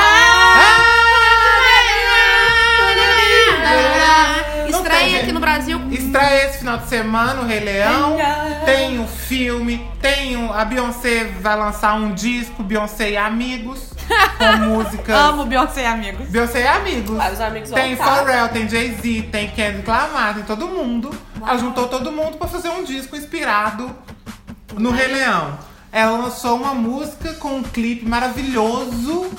tem, Estreia aqui no Brasil. Estreia esse final de semana o Rei Leão. Tem o filme, tem o, a Beyoncé vai lançar um disco, Beyoncé e Amigos, com músicas. Amo Beyoncé, amigos. Beyoncé e Amigos. Aí os amigos Tem. Pharrell, tem Jay-Z, tem Kendrick Lamar, tem todo mundo. Ela juntou todo mundo pra fazer um disco inspirado no Rei Leão. Ela lançou uma música com um clipe maravilhoso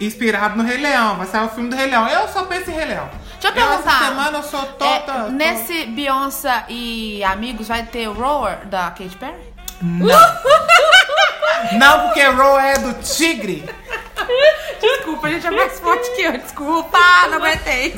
inspirado no Rei Leão. Vai sair o filme do Rei Leão. Eu só penso em Rei Leão. Deixa eu Essa perguntar. semana eu sou É, toda. nesse Beyoncé e amigos vai ter o Roar da Katy Perry? Não, porque Ro é do Tigre. Desculpa, a gente é mais forte que eu. Desculpa, não aguentei.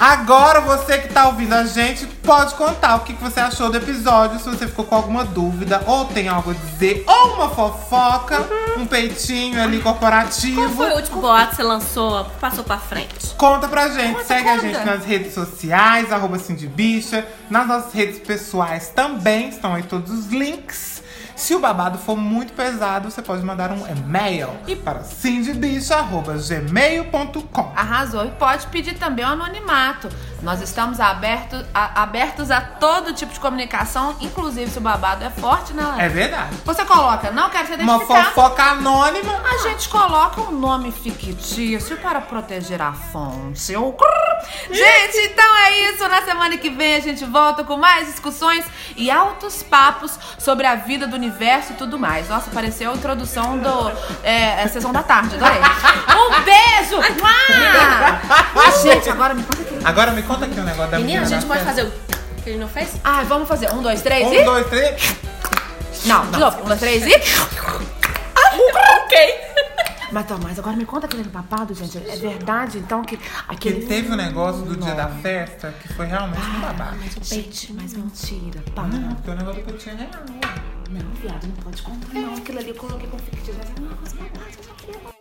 Agora você que tá ouvindo a gente pode contar o que que você achou do episódio, se você ficou com alguma dúvida, ou tem algo a dizer, ou uma fofoca, um peitinho ali corporativo. Qual foi o último boato que você lançou, passou pra frente? Conta pra gente, segue a conta. gente nas redes sociais, arroba Cindybicha. Nas nossas redes pessoais também estão aí todos os links. Se o babado for muito pesado, você pode mandar um e-mail para cindybicha.gmail.com. Arrasou. E pode pedir também o anonimato. Nós estamos abertos a, abertos a todo tipo de comunicação, inclusive se o babado é forte, né? Léo? É verdade. Você coloca, não quero ser Uma identificado. fofoca anônima. A gente coloca um nome fictício para proteger a fonte. Ou- Gente, então é isso. Na semana que vem a gente volta com mais discussões e altos papos sobre a vida do universo universo e tudo mais. Nossa, pareceu a introdução do é, é, Sessão da Tarde, adorei. Um beijo! Ah, gente, agora me conta aqui. Agora me conta aqui o um negócio da menina. Menina, a gente né? pode festa. fazer o que ele não fez? Ah, vamos fazer. Um, dois, três um, e... Um, dois, três... Não, de novo. Um, dois, três e... Ah, ok. Mas, então, mas agora me conta aquele babado, gente. É verdade, então, que... Aquele... Que teve um negócio do dia da festa que foi realmente ah, um babado. Mas, é um peitinho, mas mentira, para. Não, porque o negócio do peitinho é real. Né? Não, viado, não pode contar, não. É, aquilo ali eu coloquei com fictício, mas é eu queria.